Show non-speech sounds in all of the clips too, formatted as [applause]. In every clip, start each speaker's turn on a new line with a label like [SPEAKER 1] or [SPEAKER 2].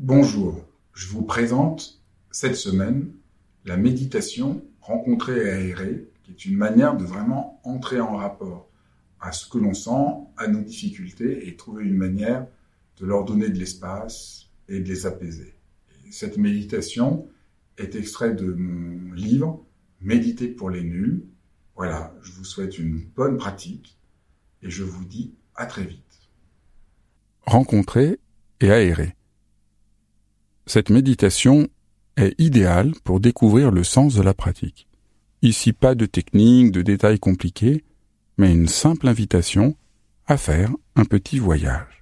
[SPEAKER 1] Bonjour, je vous présente cette semaine la méditation rencontrée et aérée, qui est une manière de vraiment entrer en rapport à ce que l'on sent, à nos difficultés et trouver une manière de leur donner de l'espace et de les apaiser. cette méditation est extraite de mon livre Méditer pour les nuls. Voilà, je vous souhaite une bonne pratique et je vous dis à très vite.
[SPEAKER 2] Rencontrer et aérer. Cette méditation est idéale pour découvrir le sens de la pratique. Ici pas de technique, de détails compliqués, mais une simple invitation à faire un petit voyage.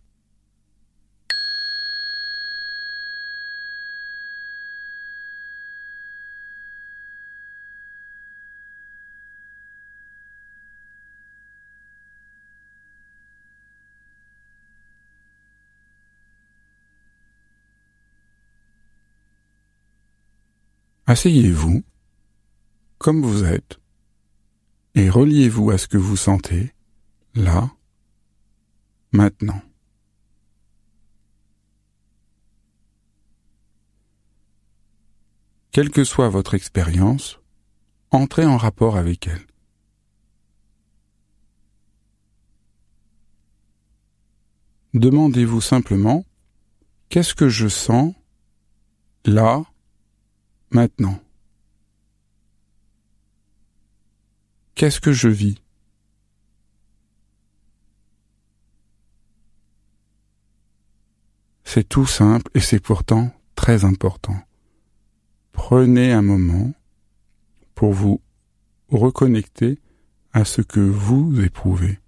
[SPEAKER 2] Asseyez-vous comme vous êtes et reliez-vous à ce que vous sentez là, maintenant. Quelle que soit votre expérience, entrez en rapport avec elle. Demandez-vous simplement Qu'est-ce que je sens là, maintenant. Qu'est-ce que je vis? C'est tout simple et c'est pourtant très important. Prenez un moment pour vous reconnecter à ce que vous éprouvez,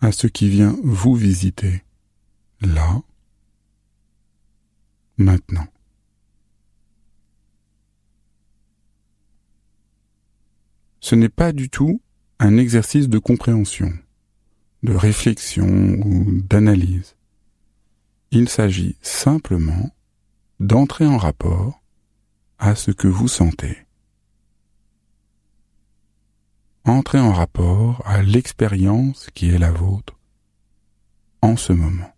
[SPEAKER 2] à ce qui vient vous visiter, là, maintenant. Ce n'est pas du tout un exercice de compréhension, de réflexion ou d'analyse. Il s'agit simplement d'entrer en rapport à ce que vous sentez. Entrez en rapport à l'expérience qui est la vôtre en ce moment.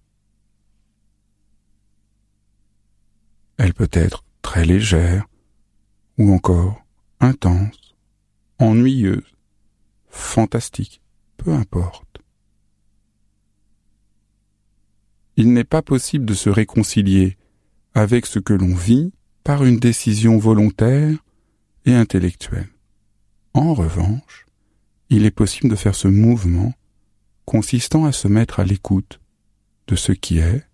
[SPEAKER 2] Elle peut être très légère ou encore intense ennuyeuse, fantastique, peu importe. Il n'est pas possible de se réconcilier avec ce que l'on vit par une décision volontaire et intellectuelle. En revanche, il est possible de faire ce mouvement consistant à se mettre à l'écoute de ce qui est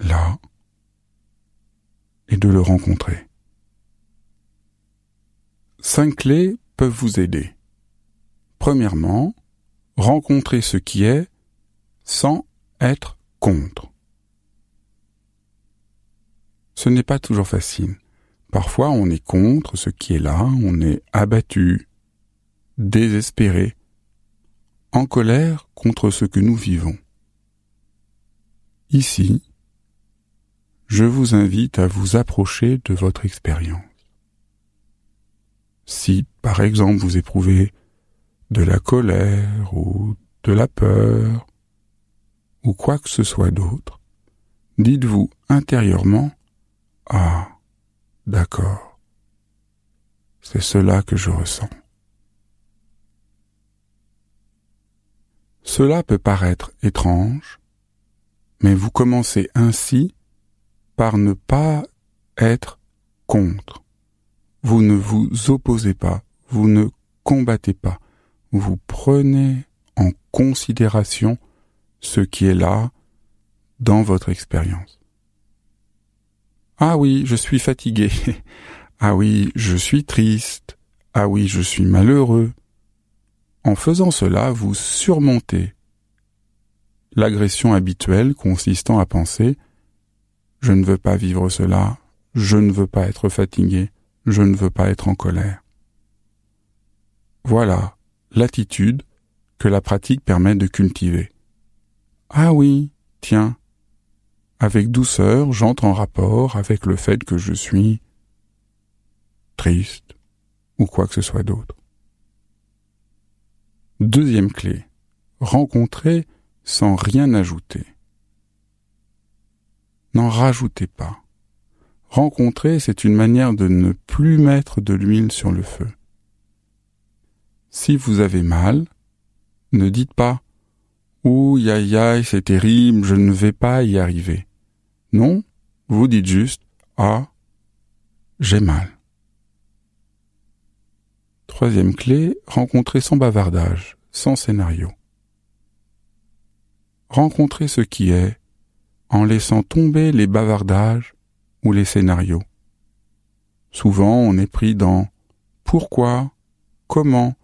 [SPEAKER 2] là et de le rencontrer. Cinq clés peuvent vous aider. Premièrement, rencontrer ce qui est sans être contre. Ce n'est pas toujours facile. Parfois on est contre ce qui est là, on est abattu, désespéré, en colère contre ce que nous vivons. Ici, je vous invite à vous approcher de votre expérience. Si, par exemple, vous éprouvez de la colère ou de la peur ou quoi que ce soit d'autre, dites-vous intérieurement Ah, d'accord, c'est cela que je ressens. Cela peut paraître étrange, mais vous commencez ainsi par ne pas être contre. Vous ne vous opposez pas, vous ne combattez pas, vous prenez en considération ce qui est là dans votre expérience. Ah oui, je suis fatigué. [laughs] Ah oui, je suis triste. Ah oui, je suis malheureux. En faisant cela, vous surmontez l'agression habituelle consistant à penser je ne veux pas vivre cela, je ne veux pas être fatigué, je ne veux pas être en colère. Voilà l'attitude que la pratique permet de cultiver. Ah oui, tiens, avec douceur, j'entre en rapport avec le fait que je suis triste ou quoi que ce soit d'autre. Deuxième clé, rencontrer sans rien ajouter. N'en rajoutez pas, Rencontrer, c'est une manière de ne plus mettre de l'huile sur le feu. Si vous avez mal, ne dites pas Ouh, aïe aïe, c'est terrible, je ne vais pas y arriver. Non, vous dites juste Ah, j'ai mal. Troisième clé, rencontrer sans bavardage, sans scénario. Rencontrer ce qui est, en laissant tomber les bavardages les scénarios. Souvent on est pris dans pourquoi, comment,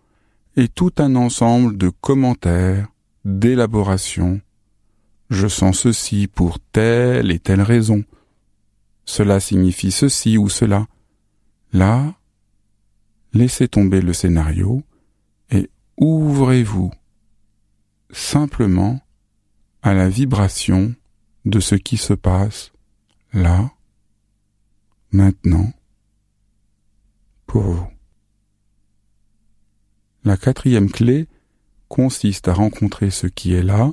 [SPEAKER 2] et tout un ensemble de commentaires, d'élaborations. Je sens ceci pour telle et telle raison. Cela signifie ceci ou cela. Là, laissez tomber le scénario et ouvrez-vous simplement à la vibration de ce qui se passe là, maintenant, pour vous. La quatrième clé consiste à rencontrer ce qui est là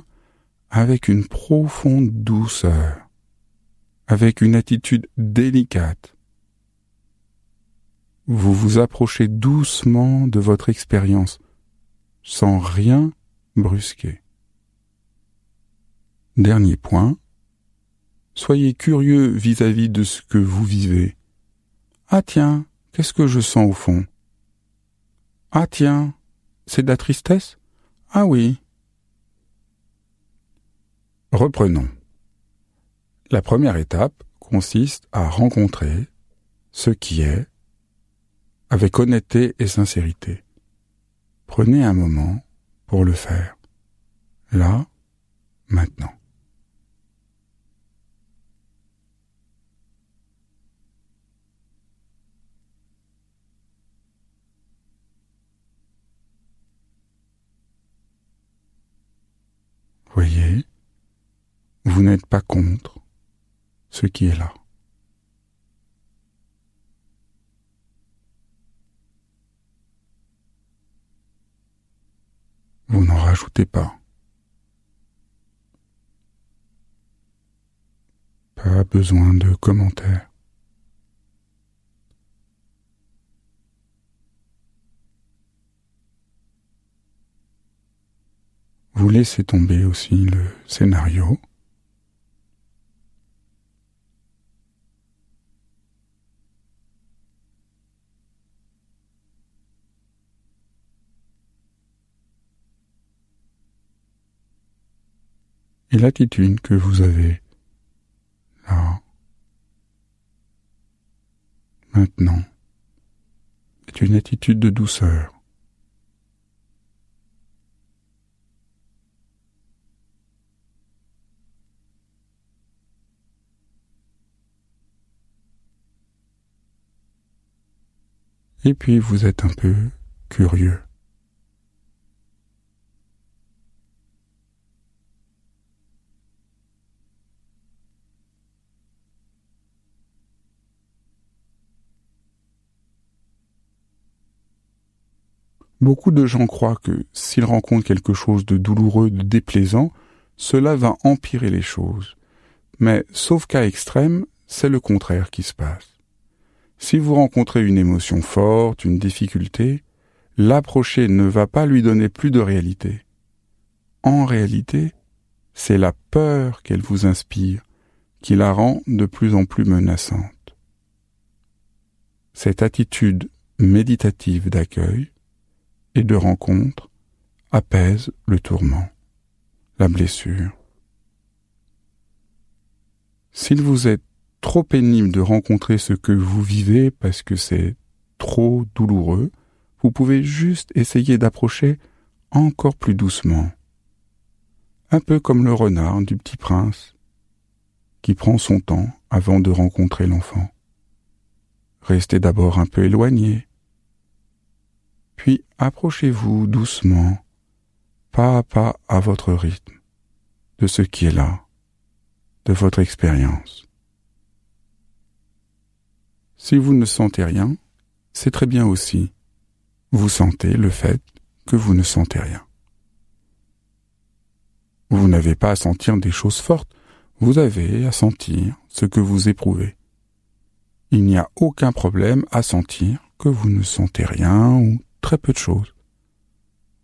[SPEAKER 2] avec une profonde douceur, avec une attitude délicate. Vous vous approchez doucement de votre expérience, sans rien brusquer. Dernier point, soyez curieux vis-à-vis -vis de ce que vous vivez. Ah tiens, qu'est-ce que je sens au fond? Ah tiens, c'est de la tristesse? Ah oui. Reprenons. La première étape consiste à rencontrer ce qui est avec honnêteté et sincérité. Prenez un moment pour le faire. Là, maintenant. Voyez, vous n'êtes pas contre ce qui est là. Vous n'en rajoutez pas. Pas besoin de commentaires. Vous laissez tomber aussi le scénario. Et l'attitude que vous avez là, maintenant, est une attitude de douceur. Et puis vous êtes un peu curieux. Beaucoup de gens croient que s'ils rencontrent quelque chose de douloureux, de déplaisant, cela va empirer les choses. Mais, sauf cas extrême, c'est le contraire qui se passe. Si vous rencontrez une émotion forte, une difficulté, l'approcher ne va pas lui donner plus de réalité. En réalité, c'est la peur qu'elle vous inspire qui la rend de plus en plus menaçante. Cette attitude méditative d'accueil et de rencontre apaise le tourment, la blessure. S'il vous est trop pénible de rencontrer ce que vous vivez parce que c'est trop douloureux, vous pouvez juste essayer d'approcher encore plus doucement. Un peu comme le renard du petit prince, qui prend son temps avant de rencontrer l'enfant. Restez d'abord un peu éloigné, puis approchez-vous doucement, pas à pas à votre rythme, de ce qui est là, de votre expérience. Si vous ne sentez rien, c'est très bien aussi. Vous sentez le fait que vous ne sentez rien. Vous n'avez pas à sentir des choses fortes, vous avez à sentir ce que vous éprouvez. il n'y a aucun problème à sentir que vous ne sentez rien ou très peu de choses.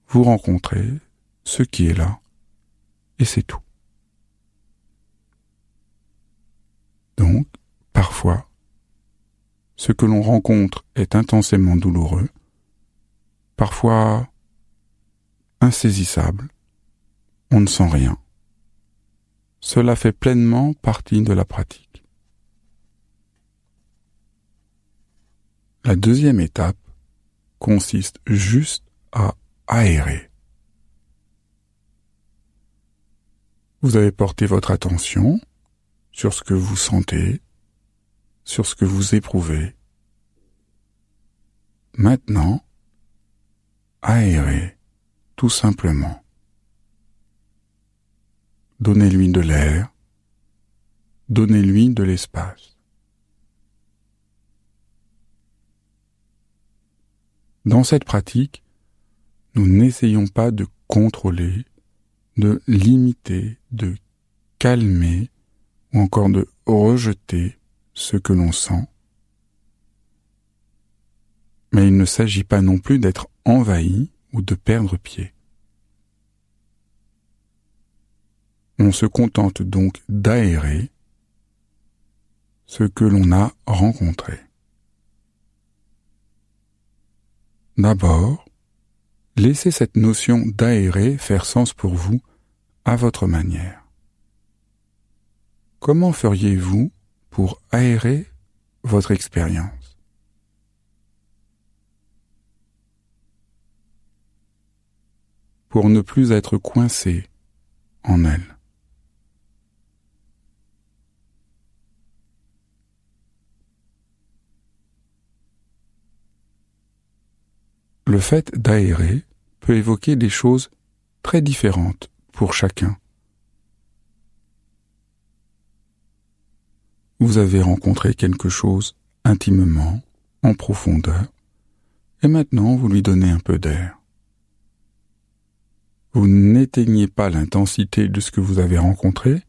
[SPEAKER 2] Vous rencontrez ce qui est là, et c'est tout. Donc, parfois, ce que l'on rencontre est intensément douloureux, parfois insaisissable, on ne sent rien. Cela fait pleinement partie de la pratique. La deuxième étape consiste juste à aérer. Vous avez porté votre attention sur ce que vous sentez, sur ce que vous éprouvez. Maintenant, aérez tout simplement. Donnez-lui de l'air, donnez-lui de l'espace. Dans cette pratique, nous n'essayons pas de contrôler, de limiter, de calmer ou encore de rejeter ce que l'on sent. Mais il ne s'agit pas non plus d'être envahi ou de perdre pied. On se contente donc d'aérer ce que l'on a rencontré. D'abord, laissez cette notion d'aérer faire sens pour vous à votre manière. Comment feriez-vous pour aérer votre expérience Pour ne plus être coincé en elle. Le fait d'aérer peut évoquer des choses très différentes pour chacun. Vous avez rencontré quelque chose intimement, en profondeur, et maintenant vous lui donnez un peu d'air. Vous n'éteignez pas l'intensité de ce que vous avez rencontré,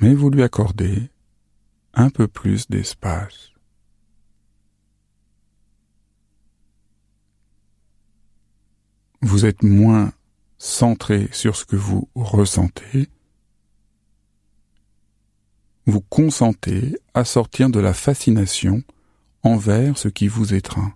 [SPEAKER 2] mais vous lui accordez un peu plus d'espace. vous êtes moins centré sur ce que vous ressentez, vous consentez à sortir de la fascination envers ce qui vous étreint.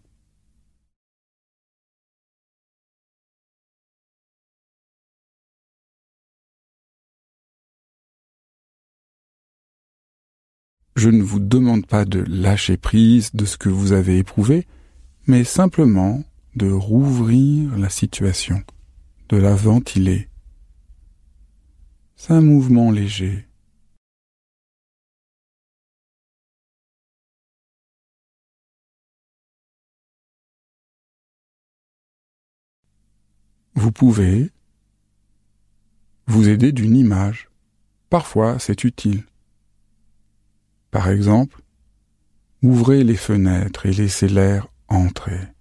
[SPEAKER 2] Je ne vous demande pas de lâcher prise de ce que vous avez éprouvé, mais simplement de rouvrir la situation, de la ventiler. C'est un mouvement léger. Vous pouvez vous aider d'une image. Parfois, c'est utile. Par exemple, ouvrez les fenêtres et laissez l'air entrer.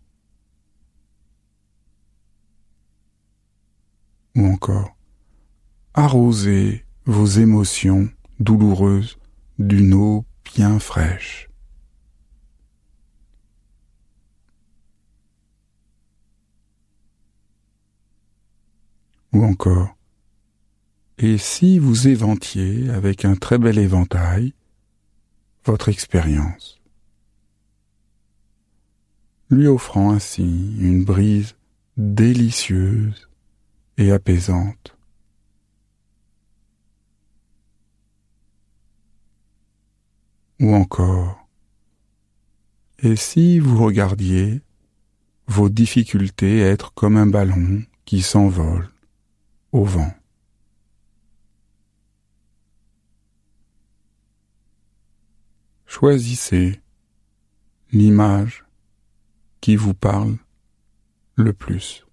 [SPEAKER 2] ou encore arrosez vos émotions douloureuses d'une eau bien fraîche. Ou encore, et si vous éventiez avec un très bel éventail votre expérience, lui offrant ainsi une brise délicieuse et apaisante. Ou encore, et si vous regardiez vos difficultés être comme un ballon qui s'envole au vent Choisissez l'image qui vous parle le plus.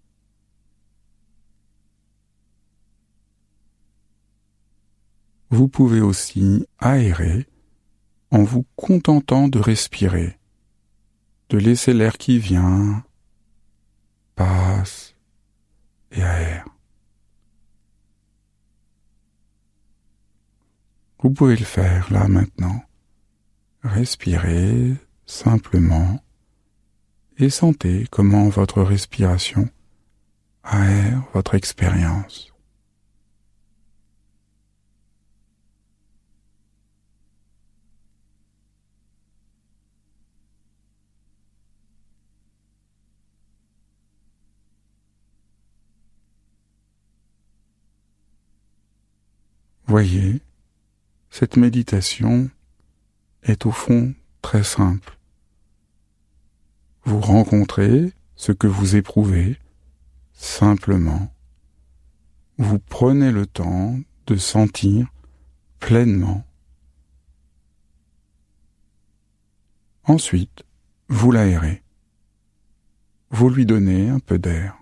[SPEAKER 2] vous pouvez aussi aérer en vous contentant de respirer, de laisser l'air qui vient, et aère. Vous pouvez le faire là maintenant, respirez simplement et sentez comment votre respiration aère votre expérience. Voyez, cette méditation est au fond très simple. Vous rencontrez ce que vous éprouvez simplement. Vous prenez le temps de sentir pleinement. Ensuite, vous l'aérez. Vous lui donnez un peu d'air.